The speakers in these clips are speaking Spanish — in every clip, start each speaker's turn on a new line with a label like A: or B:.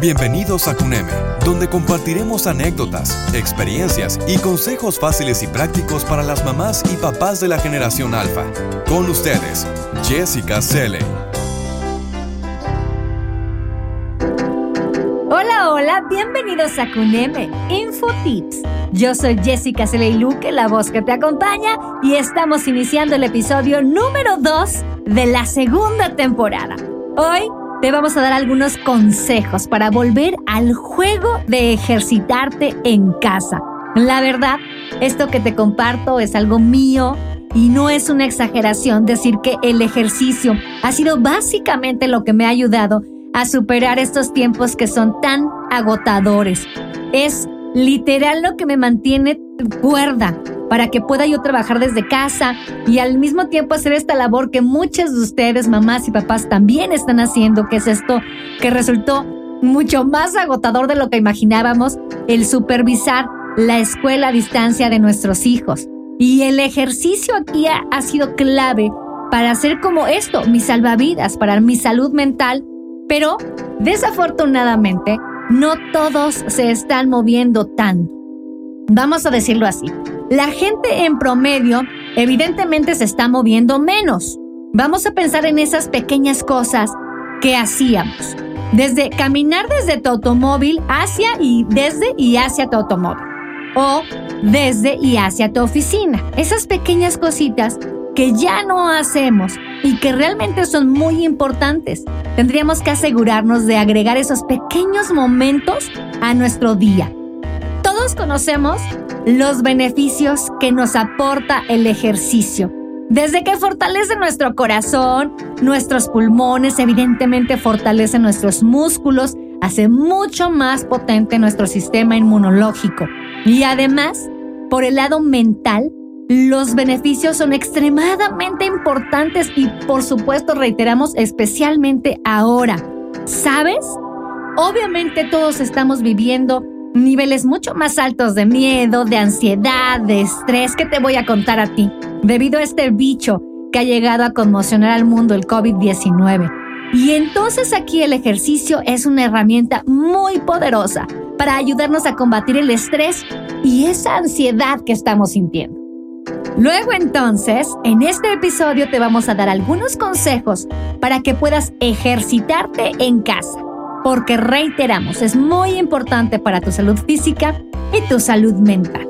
A: Bienvenidos a CUNEME, donde compartiremos anécdotas, experiencias y consejos fáciles y prácticos para las mamás y papás de la generación alfa. Con ustedes, Jessica Selle.
B: Hola, hola, bienvenidos a CUNEME Info Tips. Yo soy Jessica Luque, la voz que te acompaña, y estamos iniciando el episodio número 2 de la segunda temporada. Hoy te vamos a dar algunos consejos para volver al juego de ejercitarte en casa. La verdad, esto que te comparto es algo mío y no es una exageración decir que el ejercicio ha sido básicamente lo que me ha ayudado a superar estos tiempos que son tan agotadores. Es literal lo que me mantiene cuerda, para que pueda yo trabajar desde casa y al mismo tiempo hacer esta labor que muchas de ustedes, mamás y papás, también están haciendo, que es esto que resultó mucho más agotador de lo que imaginábamos, el supervisar la escuela a distancia de nuestros hijos. Y el ejercicio aquí ha, ha sido clave para hacer como esto, mi salvavidas, para mi salud mental, pero desafortunadamente no todos se están moviendo tanto. Vamos a decirlo así. La gente en promedio evidentemente se está moviendo menos. Vamos a pensar en esas pequeñas cosas que hacíamos. Desde caminar desde tu automóvil hacia y desde y hacia tu automóvil. O desde y hacia tu oficina. Esas pequeñas cositas que ya no hacemos y que realmente son muy importantes. Tendríamos que asegurarnos de agregar esos pequeños momentos a nuestro día. Todos conocemos los beneficios que nos aporta el ejercicio. Desde que fortalece nuestro corazón, nuestros pulmones, evidentemente fortalece nuestros músculos, hace mucho más potente nuestro sistema inmunológico. Y además, por el lado mental, los beneficios son extremadamente importantes y por supuesto reiteramos especialmente ahora. ¿Sabes? Obviamente todos estamos viviendo niveles mucho más altos de miedo, de ansiedad, de estrés que te voy a contar a ti, debido a este bicho que ha llegado a conmocionar al mundo, el COVID-19. Y entonces aquí el ejercicio es una herramienta muy poderosa para ayudarnos a combatir el estrés y esa ansiedad que estamos sintiendo. Luego entonces, en este episodio te vamos a dar algunos consejos para que puedas ejercitarte en casa porque reiteramos, es muy importante para tu salud física y tu salud mental.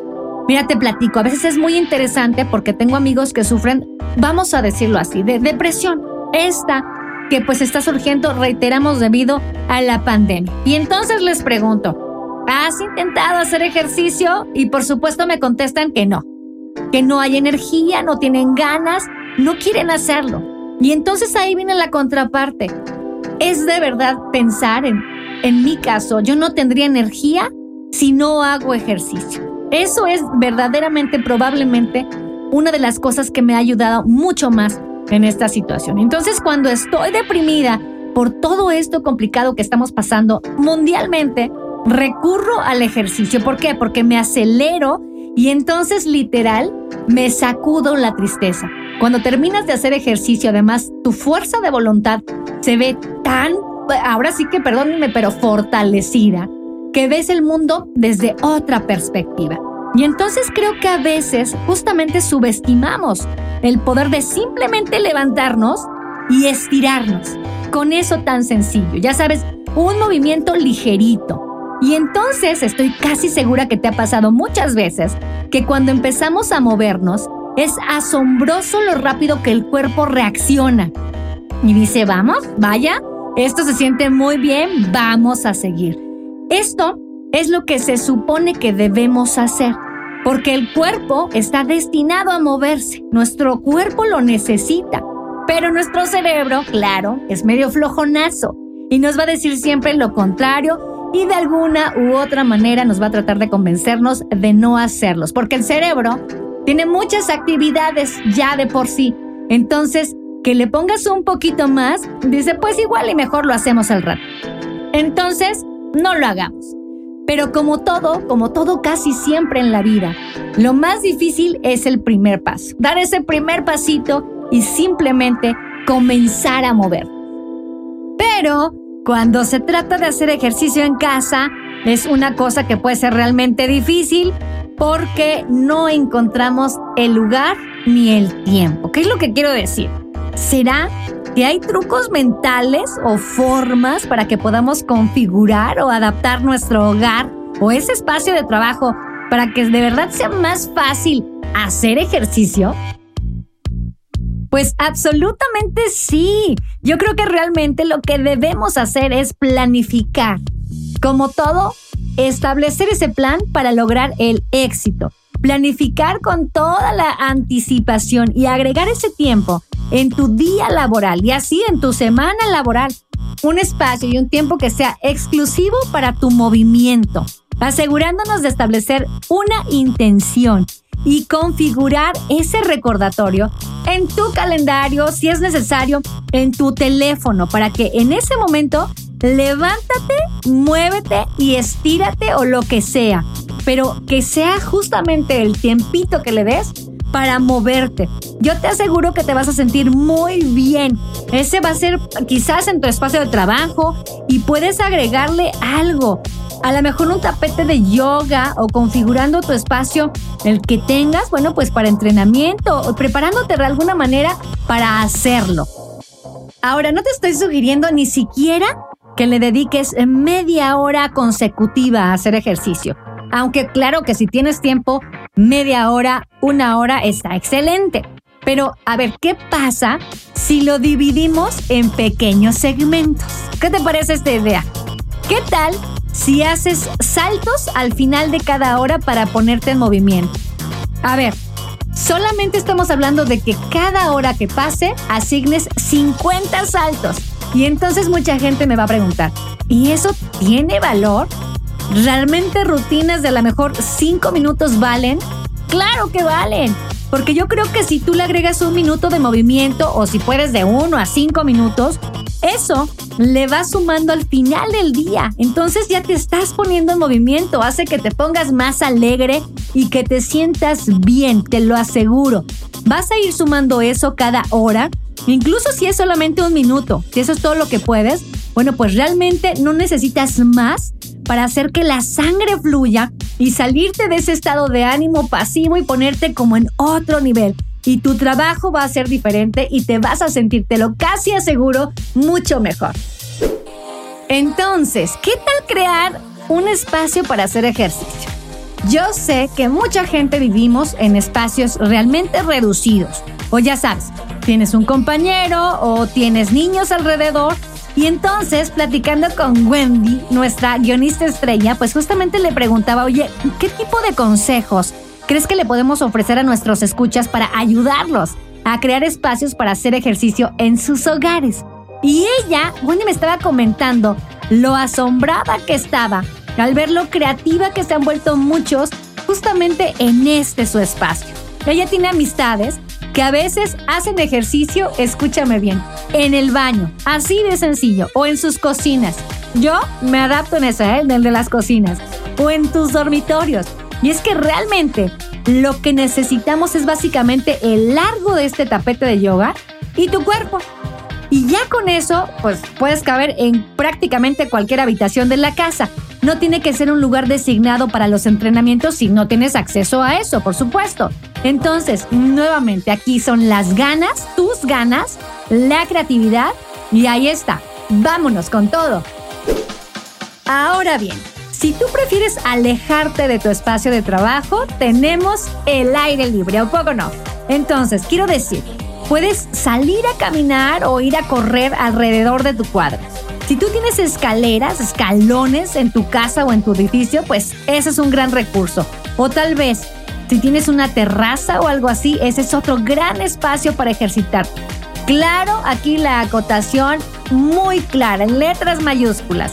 B: Mira, te platico, a veces es muy interesante porque tengo amigos que sufren, vamos a decirlo así, de depresión. Esta que pues está surgiendo, reiteramos, debido a la pandemia. Y entonces les pregunto, ¿has intentado hacer ejercicio? Y por supuesto me contestan que no, que no hay energía, no tienen ganas, no quieren hacerlo. Y entonces ahí viene la contraparte es de verdad pensar en, en mi caso, yo no tendría energía si no hago ejercicio. Eso es verdaderamente, probablemente, una de las cosas que me ha ayudado mucho más en esta situación. Entonces, cuando estoy deprimida por todo esto complicado que estamos pasando mundialmente, recurro al ejercicio. ¿Por qué? Porque me acelero y entonces literal me sacudo la tristeza. Cuando terminas de hacer ejercicio, además, tu fuerza de voluntad se ve tan, ahora sí que perdónenme, pero fortalecida, que ves el mundo desde otra perspectiva. Y entonces creo que a veces justamente subestimamos el poder de simplemente levantarnos y estirarnos. Con eso tan sencillo, ya sabes, un movimiento ligerito. Y entonces estoy casi segura que te ha pasado muchas veces que cuando empezamos a movernos, es asombroso lo rápido que el cuerpo reacciona. Y dice, vamos, vaya, esto se siente muy bien, vamos a seguir. Esto es lo que se supone que debemos hacer, porque el cuerpo está destinado a moverse, nuestro cuerpo lo necesita, pero nuestro cerebro, claro, es medio flojonazo y nos va a decir siempre lo contrario y de alguna u otra manera nos va a tratar de convencernos de no hacerlos, porque el cerebro tiene muchas actividades ya de por sí. Entonces, que le pongas un poquito más, dice, pues igual y mejor lo hacemos al rato. Entonces, no lo hagamos. Pero como todo, como todo casi siempre en la vida, lo más difícil es el primer paso. Dar ese primer pasito y simplemente comenzar a mover. Pero cuando se trata de hacer ejercicio en casa, es una cosa que puede ser realmente difícil porque no encontramos el lugar ni el tiempo. ¿Qué es lo que quiero decir? ¿Será que hay trucos mentales o formas para que podamos configurar o adaptar nuestro hogar o ese espacio de trabajo para que de verdad sea más fácil hacer ejercicio? Pues absolutamente sí. Yo creo que realmente lo que debemos hacer es planificar. Como todo, establecer ese plan para lograr el éxito. Planificar con toda la anticipación y agregar ese tiempo en tu día laboral y así en tu semana laboral. Un espacio y un tiempo que sea exclusivo para tu movimiento, asegurándonos de establecer una intención y configurar ese recordatorio en tu calendario, si es necesario, en tu teléfono, para que en ese momento levántate, muévete y estírate o lo que sea, pero que sea justamente el tiempito que le des para moverte. Yo te aseguro que te vas a sentir muy bien. Ese va a ser quizás en tu espacio de trabajo y puedes agregarle algo. A lo mejor un tapete de yoga o configurando tu espacio, el que tengas, bueno, pues para entrenamiento o preparándote de alguna manera para hacerlo. Ahora, no te estoy sugiriendo ni siquiera que le dediques media hora consecutiva a hacer ejercicio. Aunque claro que si tienes tiempo, media hora, una hora está excelente. Pero a ver, ¿qué pasa si lo dividimos en pequeños segmentos? ¿Qué te parece esta idea? ¿Qué tal si haces saltos al final de cada hora para ponerte en movimiento? A ver, solamente estamos hablando de que cada hora que pase asignes 50 saltos. Y entonces mucha gente me va a preguntar, ¿y eso tiene valor? ¿Realmente rutinas de a lo mejor 5 minutos valen? Claro que valen. Porque yo creo que si tú le agregas un minuto de movimiento o si puedes de 1 a 5 minutos, eso le va sumando al final del día. Entonces ya te estás poniendo en movimiento, hace que te pongas más alegre y que te sientas bien, te lo aseguro. Vas a ir sumando eso cada hora, incluso si es solamente un minuto, si eso es todo lo que puedes, bueno, pues realmente no necesitas más para hacer que la sangre fluya y salirte de ese estado de ánimo pasivo y ponerte como en otro nivel. Y tu trabajo va a ser diferente y te vas a sentirte lo casi aseguro mucho mejor. Entonces, ¿qué tal crear un espacio para hacer ejercicio? Yo sé que mucha gente vivimos en espacios realmente reducidos. O ya sabes, tienes un compañero o tienes niños alrededor y entonces, platicando con Wendy, nuestra guionista estrella, pues justamente le preguntaba, oye, ¿qué tipo de consejos crees que le podemos ofrecer a nuestros escuchas para ayudarlos a crear espacios para hacer ejercicio en sus hogares? Y ella, Wendy me estaba comentando lo asombrada que estaba al ver lo creativa que se han vuelto muchos justamente en este su espacio. Ella tiene amistades que a veces hacen ejercicio, escúchame bien, en el baño, así de sencillo, o en sus cocinas. Yo me adapto en esa, ¿eh? en el de las cocinas, o en tus dormitorios. Y es que realmente lo que necesitamos es básicamente el largo de este tapete de yoga y tu cuerpo. Y ya con eso, pues puedes caber en prácticamente cualquier habitación de la casa. No tiene que ser un lugar designado para los entrenamientos si no tienes acceso a eso, por supuesto. Entonces, nuevamente, aquí son las ganas, tus ganas, la creatividad y ahí está. Vámonos con todo. Ahora bien, si tú prefieres alejarte de tu espacio de trabajo, tenemos el aire libre, ¿o poco no? Entonces, quiero decir, puedes salir a caminar o ir a correr alrededor de tu cuadro. Si tú tienes escaleras, escalones en tu casa o en tu edificio, pues ese es un gran recurso. O tal vez, si tienes una terraza o algo así, ese es otro gran espacio para ejercitar. Claro, aquí la acotación muy clara, en letras mayúsculas,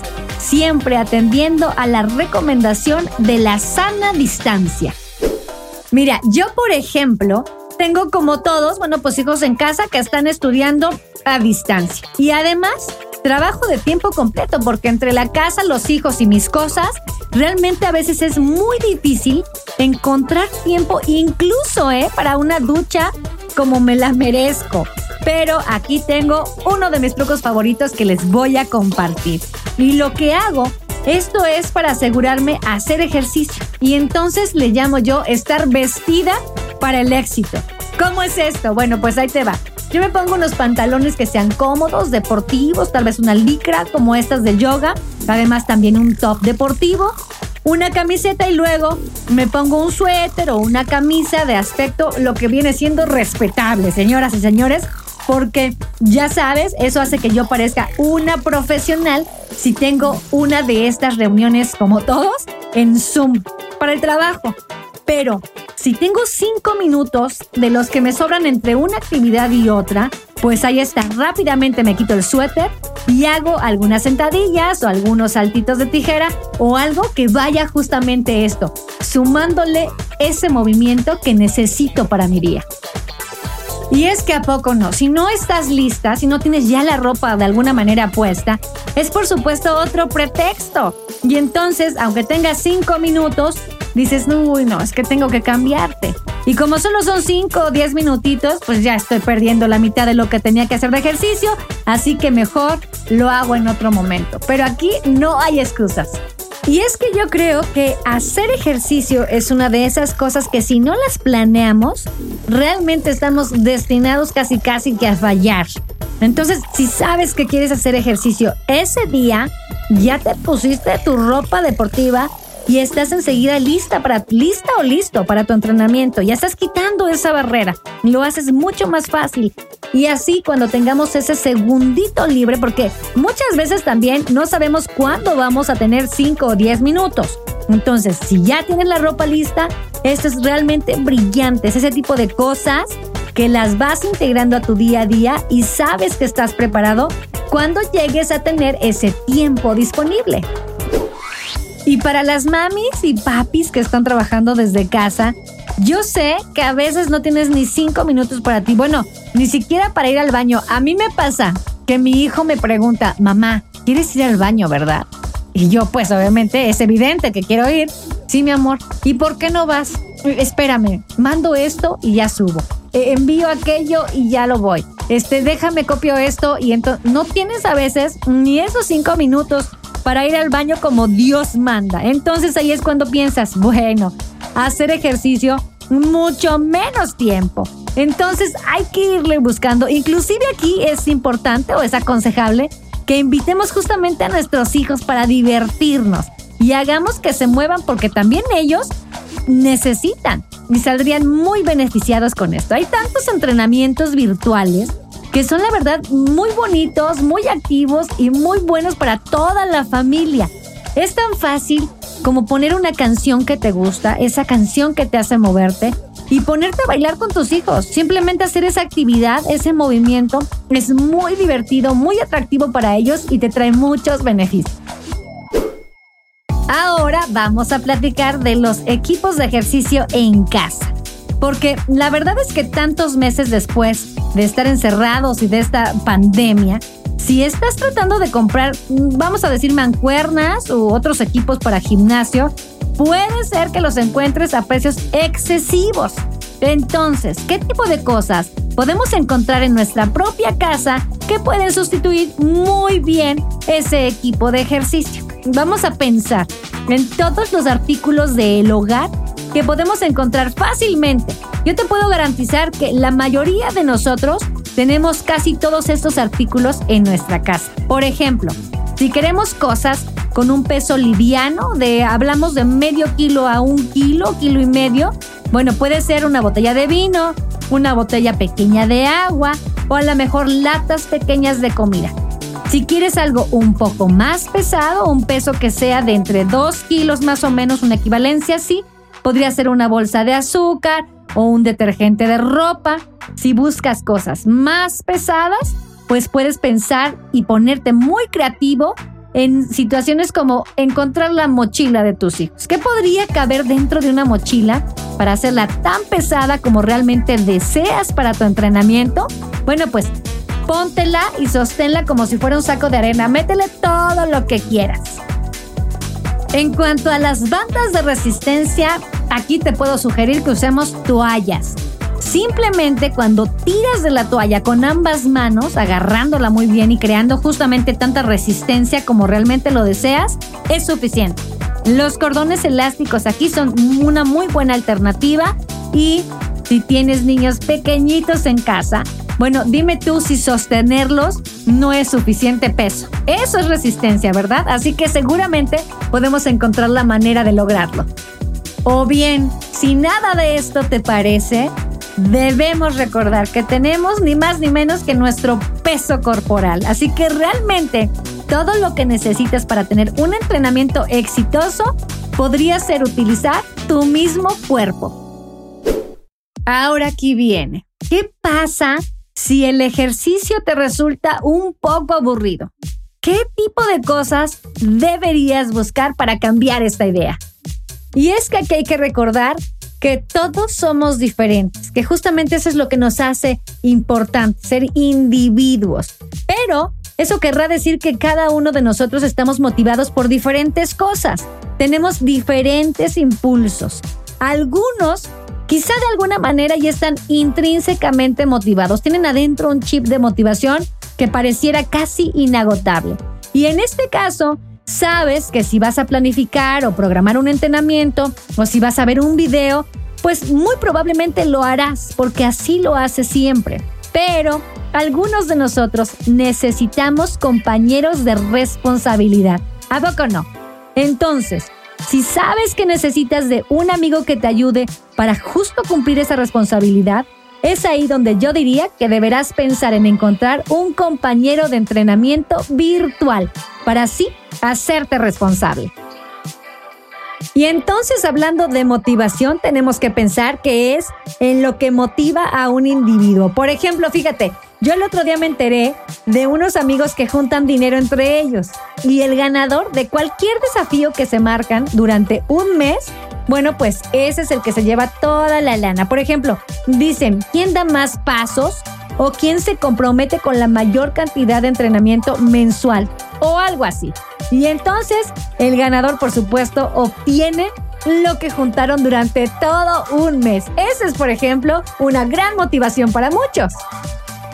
B: siempre atendiendo a la recomendación de la sana distancia. Mira, yo por ejemplo, tengo como todos, bueno, pues hijos en casa que están estudiando a distancia. Y además, trabajo de tiempo completo, porque entre la casa, los hijos y mis cosas, realmente a veces es muy difícil encontrar tiempo, incluso ¿eh? para una ducha como me la merezco. Pero aquí tengo uno de mis trucos favoritos que les voy a compartir. Y lo que hago, esto es para asegurarme hacer ejercicio. Y entonces le llamo yo estar vestida para el éxito. ¿Cómo es esto? Bueno, pues ahí te va. Yo me pongo unos pantalones que sean cómodos, deportivos, tal vez una licra como estas de yoga, además también un top deportivo, una camiseta y luego me pongo un suéter o una camisa de aspecto lo que viene siendo respetable, señoras y señores, porque ya sabes, eso hace que yo parezca una profesional si tengo una de estas reuniones como todos en Zoom para el trabajo. Pero si tengo cinco minutos de los que me sobran entre una actividad y otra, pues ahí está, rápidamente me quito el suéter y hago algunas sentadillas o algunos saltitos de tijera o algo que vaya justamente esto, sumándole ese movimiento que necesito para mi día. Y es que a poco no, si no estás lista, si no tienes ya la ropa de alguna manera puesta, es por supuesto otro pretexto. Y entonces, aunque tengas cinco minutos, dices, uy, no, es que tengo que cambiarte. Y como solo son 5 o 10 minutitos, pues ya estoy perdiendo la mitad de lo que tenía que hacer de ejercicio, así que mejor lo hago en otro momento. Pero aquí no hay excusas. Y es que yo creo que hacer ejercicio es una de esas cosas que si no las planeamos, realmente estamos destinados casi casi que a fallar. Entonces, si sabes que quieres hacer ejercicio ese día, ya te pusiste tu ropa deportiva, y estás enseguida lista para lista o listo para tu entrenamiento. Ya estás quitando esa barrera. Lo haces mucho más fácil. Y así cuando tengamos ese segundito libre, porque muchas veces también no sabemos cuándo vamos a tener 5 o 10 minutos. Entonces, si ya tienes la ropa lista, esto es realmente brillante. Es ese tipo de cosas que las vas integrando a tu día a día y sabes que estás preparado cuando llegues a tener ese tiempo disponible. Y para las mamis y papis que están trabajando desde casa, yo sé que a veces no tienes ni cinco minutos para ti. Bueno, ni siquiera para ir al baño. A mí me pasa que mi hijo me pregunta, mamá, ¿quieres ir al baño, verdad? Y yo, pues obviamente es evidente que quiero ir. Sí, mi amor. ¿Y por qué no vas? Espérame, mando esto y ya subo. E, envío aquello y ya lo voy. Este, déjame copio esto y entonces no tienes a veces ni esos cinco minutos para ir al baño como Dios manda. Entonces ahí es cuando piensas, bueno, hacer ejercicio mucho menos tiempo. Entonces hay que irle buscando. Inclusive aquí es importante o es aconsejable que invitemos justamente a nuestros hijos para divertirnos y hagamos que se muevan porque también ellos necesitan y saldrían muy beneficiados con esto. Hay tantos entrenamientos virtuales que son la verdad muy bonitos, muy activos y muy buenos para toda la familia. Es tan fácil como poner una canción que te gusta, esa canción que te hace moverte y ponerte a bailar con tus hijos. Simplemente hacer esa actividad, ese movimiento, es muy divertido, muy atractivo para ellos y te trae muchos beneficios. Ahora vamos a platicar de los equipos de ejercicio en casa. Porque la verdad es que tantos meses después de estar encerrados y de esta pandemia, si estás tratando de comprar, vamos a decir, mancuernas u otros equipos para gimnasio, puede ser que los encuentres a precios excesivos. Entonces, ¿qué tipo de cosas podemos encontrar en nuestra propia casa que pueden sustituir muy bien ese equipo de ejercicio? Vamos a pensar en todos los artículos del hogar que podemos encontrar fácilmente. Yo te puedo garantizar que la mayoría de nosotros tenemos casi todos estos artículos en nuestra casa. Por ejemplo, si queremos cosas con un peso liviano, de hablamos de medio kilo a un kilo, kilo y medio, bueno, puede ser una botella de vino, una botella pequeña de agua o a lo mejor latas pequeñas de comida. Si quieres algo un poco más pesado, un peso que sea de entre 2 kilos más o menos, una equivalencia así, Podría ser una bolsa de azúcar o un detergente de ropa. Si buscas cosas más pesadas, pues puedes pensar y ponerte muy creativo en situaciones como encontrar la mochila de tus hijos. ¿Qué podría caber dentro de una mochila para hacerla tan pesada como realmente deseas para tu entrenamiento? Bueno, pues póntela y sosténla como si fuera un saco de arena. Métele todo lo que quieras. En cuanto a las bandas de resistencia, aquí te puedo sugerir que usemos toallas. Simplemente cuando tiras de la toalla con ambas manos, agarrándola muy bien y creando justamente tanta resistencia como realmente lo deseas, es suficiente. Los cordones elásticos aquí son una muy buena alternativa y si tienes niños pequeñitos en casa, bueno, dime tú si sostenerlos no es suficiente peso. Eso es resistencia, ¿verdad? Así que seguramente podemos encontrar la manera de lograrlo. O bien, si nada de esto te parece, debemos recordar que tenemos ni más ni menos que nuestro peso corporal. Así que realmente todo lo que necesitas para tener un entrenamiento exitoso podría ser utilizar tu mismo cuerpo. Ahora aquí viene. ¿Qué pasa si el ejercicio te resulta un poco aburrido? ¿Qué tipo de cosas deberías buscar para cambiar esta idea? Y es que aquí hay que recordar que todos somos diferentes, que justamente eso es lo que nos hace importante, ser individuos. Pero eso querrá decir que cada uno de nosotros estamos motivados por diferentes cosas. Tenemos diferentes impulsos. Algunos quizá de alguna manera ya están intrínsecamente motivados, tienen adentro un chip de motivación que pareciera casi inagotable. Y en este caso, sabes que si vas a planificar o programar un entrenamiento o si vas a ver un video, pues muy probablemente lo harás porque así lo haces siempre. Pero algunos de nosotros necesitamos compañeros de responsabilidad. ¿A poco no? Entonces, si sabes que necesitas de un amigo que te ayude para justo cumplir esa responsabilidad, es ahí donde yo diría que deberás pensar en encontrar un compañero de entrenamiento virtual para así hacerte responsable. Y entonces hablando de motivación, tenemos que pensar que es en lo que motiva a un individuo. Por ejemplo, fíjate, yo el otro día me enteré de unos amigos que juntan dinero entre ellos y el ganador de cualquier desafío que se marcan durante un mes, bueno, pues ese es el que se lleva toda la lana. Por ejemplo, dicen, ¿quién da más pasos? o quién se compromete con la mayor cantidad de entrenamiento mensual o algo así. Y entonces el ganador, por supuesto, obtiene lo que juntaron durante todo un mes. Esa es, por ejemplo, una gran motivación para muchos.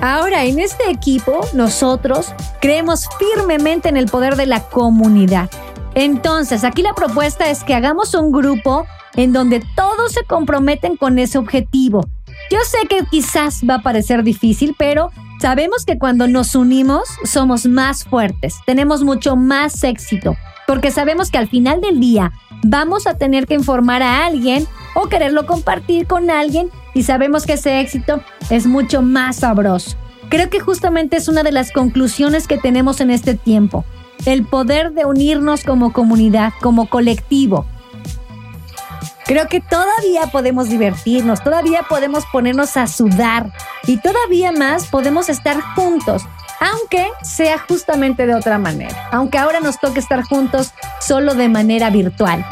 B: Ahora, en este equipo, nosotros creemos firmemente en el poder de la comunidad. Entonces, aquí la propuesta es que hagamos un grupo en donde todos se comprometen con ese objetivo. Yo sé que quizás va a parecer difícil, pero sabemos que cuando nos unimos somos más fuertes, tenemos mucho más éxito, porque sabemos que al final del día vamos a tener que informar a alguien o quererlo compartir con alguien y sabemos que ese éxito es mucho más sabroso. Creo que justamente es una de las conclusiones que tenemos en este tiempo, el poder de unirnos como comunidad, como colectivo. Creo que todavía podemos divertirnos, todavía podemos ponernos a sudar y todavía más podemos estar juntos, aunque sea justamente de otra manera, aunque ahora nos toque estar juntos solo de manera virtual.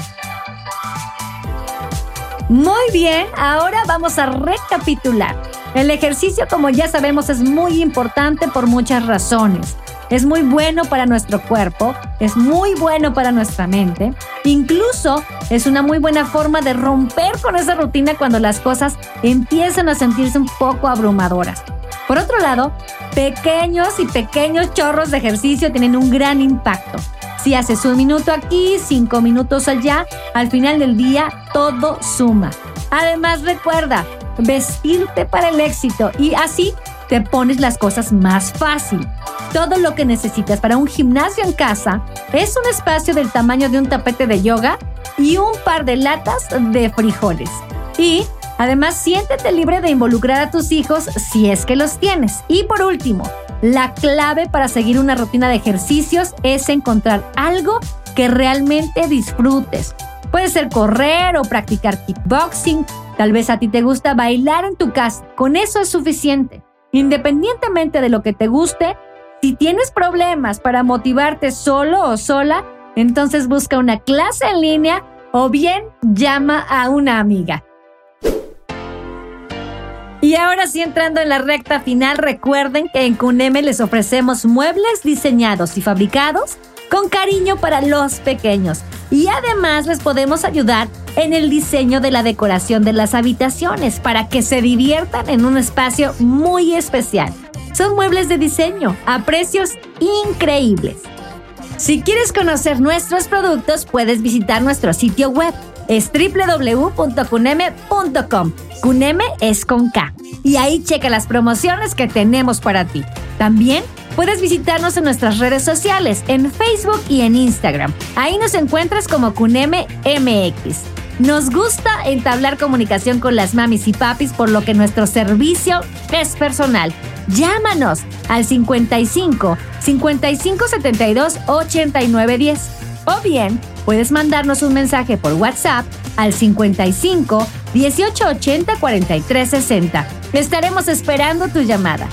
B: Muy bien, ahora vamos a recapitular. El ejercicio, como ya sabemos, es muy importante por muchas razones. Es muy bueno para nuestro cuerpo, es muy bueno para nuestra mente. Incluso es una muy buena forma de romper con esa rutina cuando las cosas empiezan a sentirse un poco abrumadoras. Por otro lado, pequeños y pequeños chorros de ejercicio tienen un gran impacto. Si haces un minuto aquí, cinco minutos allá, al final del día todo suma. Además recuerda, vestirte para el éxito y así te pones las cosas más fácil. Todo lo que necesitas para un gimnasio en casa es un espacio del tamaño de un tapete de yoga y un par de latas de frijoles. Y además siéntete libre de involucrar a tus hijos si es que los tienes. Y por último, la clave para seguir una rutina de ejercicios es encontrar algo que realmente disfrutes. Puede ser correr o practicar kickboxing. Tal vez a ti te gusta bailar en tu casa. Con eso es suficiente. Independientemente de lo que te guste, si tienes problemas para motivarte solo o sola, entonces busca una clase en línea o bien llama a una amiga. Y ahora sí, entrando en la recta final, recuerden que en Cuneme les ofrecemos muebles diseñados y fabricados con cariño para los pequeños. Y además les podemos ayudar en el diseño de la decoración de las habitaciones para que se diviertan en un espacio muy especial. Son muebles de diseño a precios increíbles. Si quieres conocer nuestros productos, puedes visitar nuestro sitio web. Es www.cuneme.com. Cuneme es con K. Y ahí checa las promociones que tenemos para ti. También puedes visitarnos en nuestras redes sociales, en Facebook y en Instagram. Ahí nos encuentras como Cuneme MX. Nos gusta entablar comunicación con las mamis y papis, por lo que nuestro servicio es personal. Llámanos al 55 55 72 89 10 o bien puedes mandarnos un mensaje por WhatsApp al 55 18 80 43 60. Estaremos esperando tu llamada.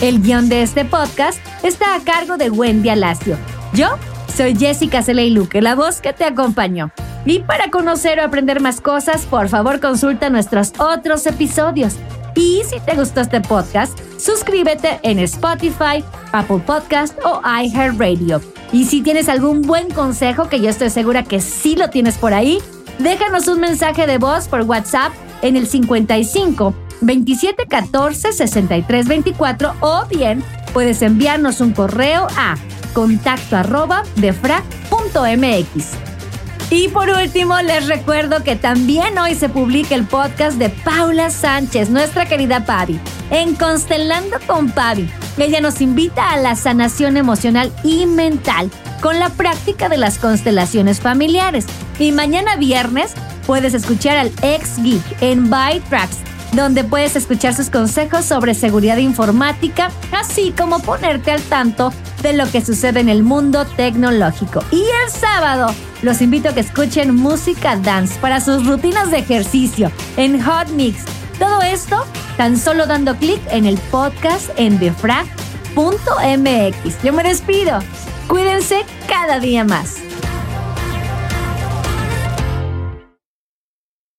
B: El guion de este podcast está a cargo de Wendy Alacio. Yo soy Jessica Celeiluque, la voz que te acompañó. Y para conocer o aprender más cosas, por favor consulta nuestros otros episodios. Y si te gustó este podcast, suscríbete en Spotify, Apple Podcast o iHeartRadio. Y si tienes algún buen consejo, que yo estoy segura que sí lo tienes por ahí, déjanos un mensaje de voz por WhatsApp en el 55 27 14 63 24 o bien puedes enviarnos un correo a contacto arroba defrag.mx. Y por último, les recuerdo que también hoy se publica el podcast de Paula Sánchez, nuestra querida Pavi, en Constelando con Pavi. Ella nos invita a la sanación emocional y mental con la práctica de las constelaciones familiares. Y mañana viernes puedes escuchar al ex geek en By Tracks donde puedes escuchar sus consejos sobre seguridad informática, así como ponerte al tanto de lo que sucede en el mundo tecnológico. Y el sábado los invito a que escuchen música dance para sus rutinas de ejercicio en Hot Mix. Todo esto tan solo dando clic en el podcast en defrag.mx. Yo me despido. Cuídense cada día más.